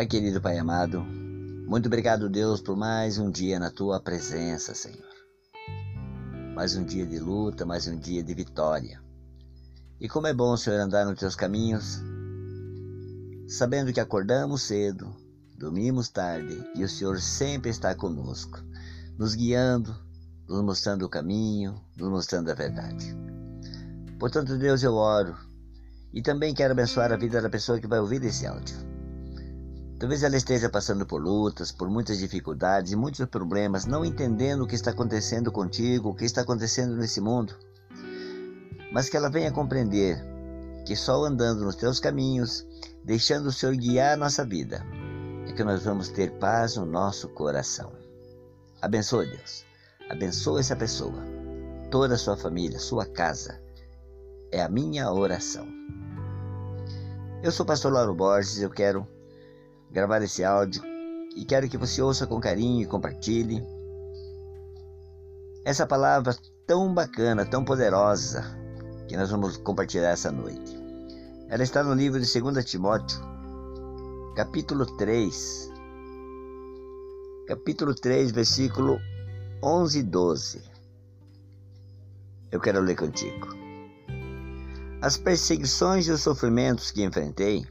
Pai querido, Pai amado, muito obrigado, Deus, por mais um dia na tua presença, Senhor. Mais um dia de luta, mais um dia de vitória. E como é bom, Senhor, andar nos teus caminhos, sabendo que acordamos cedo, dormimos tarde e o Senhor sempre está conosco, nos guiando, nos mostrando o caminho, nos mostrando a verdade. Portanto, Deus, eu oro e também quero abençoar a vida da pessoa que vai ouvir esse áudio. Talvez ela esteja passando por lutas, por muitas dificuldades e muitos problemas, não entendendo o que está acontecendo contigo, o que está acontecendo nesse mundo. Mas que ela venha compreender que só andando nos teus caminhos, deixando o Senhor guiar a nossa vida, é que nós vamos ter paz no nosso coração. Abençoe Deus. Abençoe essa pessoa, toda a sua família, sua casa. É a minha oração. Eu sou o pastor Lauro Borges, eu quero gravar esse áudio e quero que você ouça com carinho e compartilhe essa palavra tão bacana, tão poderosa que nós vamos compartilhar essa noite. Ela está no livro de 2 Timóteo, capítulo 3. Capítulo 3, versículo 11 e 12. Eu quero ler contigo. As perseguições e os sofrimentos que enfrentei,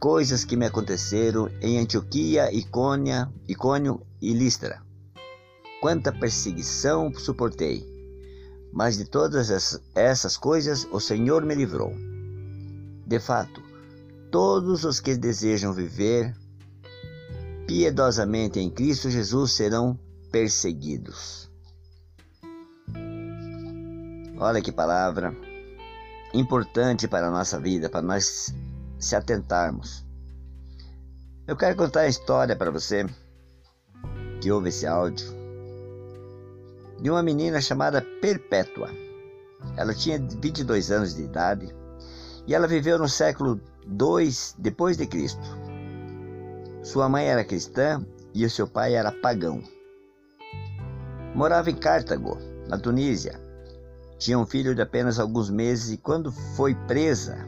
coisas que me aconteceram em Antioquia, Icônia, Icônio e Listra. Quanta perseguição suportei, mas de todas essas coisas o Senhor me livrou. De fato, todos os que desejam viver piedosamente em Cristo Jesus serão perseguidos. Olha que palavra importante para a nossa vida, para nós se atentarmos. Eu quero contar a história para você que ouve esse áudio de uma menina chamada Perpétua. Ela tinha 22 anos de idade e ela viveu no século 2 depois de Cristo. Sua mãe era cristã e o seu pai era pagão. Morava em Cartago, na Tunísia. Tinha um filho de apenas alguns meses e, quando foi presa,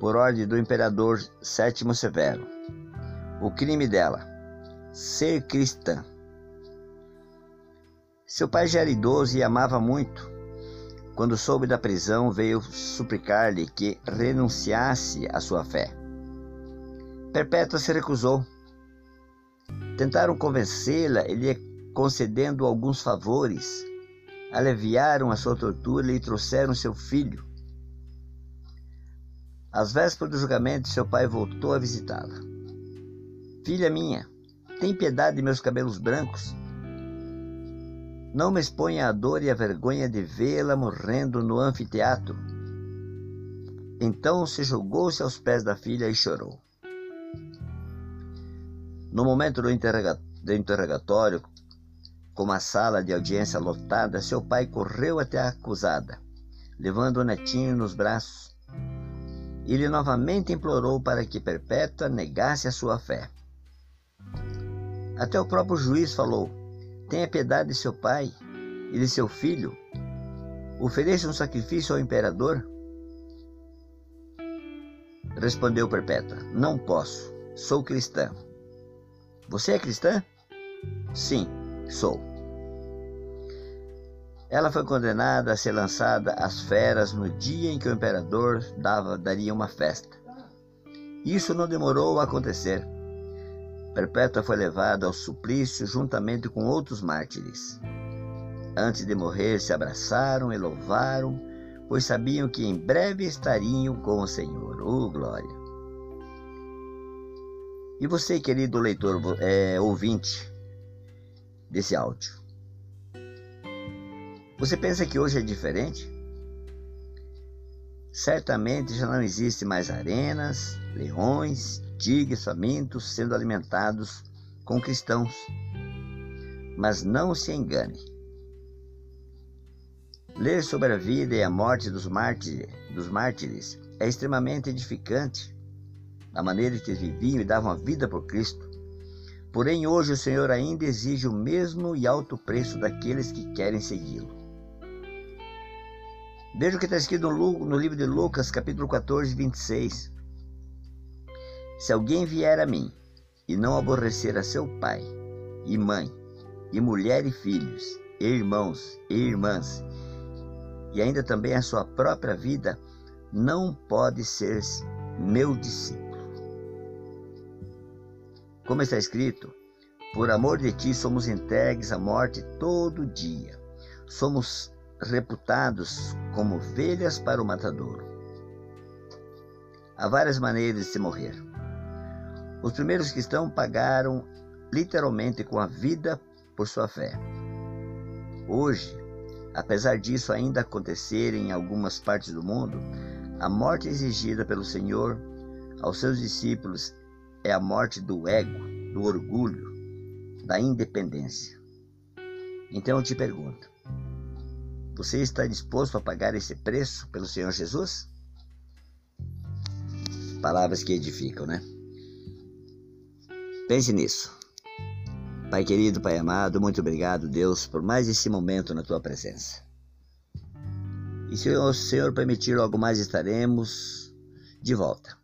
por ordem do imperador Sétimo Severo, o crime dela, ser cristã. Seu pai já era idoso e amava muito. Quando soube da prisão, veio suplicar-lhe que renunciasse à sua fé. Perpétua se recusou. Tentaram convencê-la, ele concedendo alguns favores, aliviaram a sua tortura e trouxeram seu filho. Às vésperas do julgamento, seu pai voltou a visitá-la. Filha minha, tem piedade de meus cabelos brancos. Não me exponha à dor e à vergonha de vê-la morrendo no anfiteatro. Então se jogou-se aos pés da filha e chorou. No momento do, do interrogatório, com a sala de audiência lotada, seu pai correu até a acusada, levando o netinho nos braços. Ele novamente implorou para que Perpétua negasse a sua fé. Até o próprio juiz falou: Tenha piedade de seu pai e de seu filho. Ofereça um sacrifício ao imperador. Respondeu Perpétua: Não posso. Sou cristã. Você é cristã? Sim, sou. Ela foi condenada a ser lançada às feras no dia em que o imperador dava, daria uma festa. Isso não demorou a acontecer. Perpétua foi levada ao suplício juntamente com outros mártires. Antes de morrer, se abraçaram e louvaram, pois sabiam que em breve estariam com o Senhor. Oh, glória! E você, querido leitor, é, ouvinte desse áudio, você pensa que hoje é diferente? Certamente já não existe mais arenas, leões, tigres famintos sendo alimentados com cristãos. Mas não se engane. Ler sobre a vida e a morte dos mártires, dos mártires é extremamente edificante, a maneira que eles viviam e davam a vida por Cristo. Porém, hoje o Senhor ainda exige o mesmo e alto preço daqueles que querem segui-lo. Veja o que está escrito no livro de Lucas, capítulo 14, 26. Se alguém vier a mim e não aborrecer a seu pai e mãe, e mulher e filhos, e irmãos e irmãs, e ainda também a sua própria vida, não pode ser meu discípulo. Como está escrito, por amor de ti somos entregues à morte todo dia. Somos reputados como ovelhas para o matadouro. Há várias maneiras de se morrer. Os primeiros cristãos pagaram literalmente com a vida por sua fé. Hoje, apesar disso ainda acontecer em algumas partes do mundo, a morte exigida pelo Senhor aos seus discípulos é a morte do ego, do orgulho, da independência. Então eu te pergunto: você está disposto a pagar esse preço pelo Senhor Jesus? Palavras que edificam, né? Pense nisso. Pai querido, Pai amado, muito obrigado, Deus, por mais esse momento na tua presença. E se o Senhor permitir, logo mais estaremos de volta.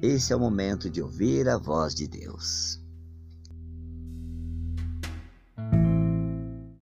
Esse é o momento de ouvir a voz de Deus.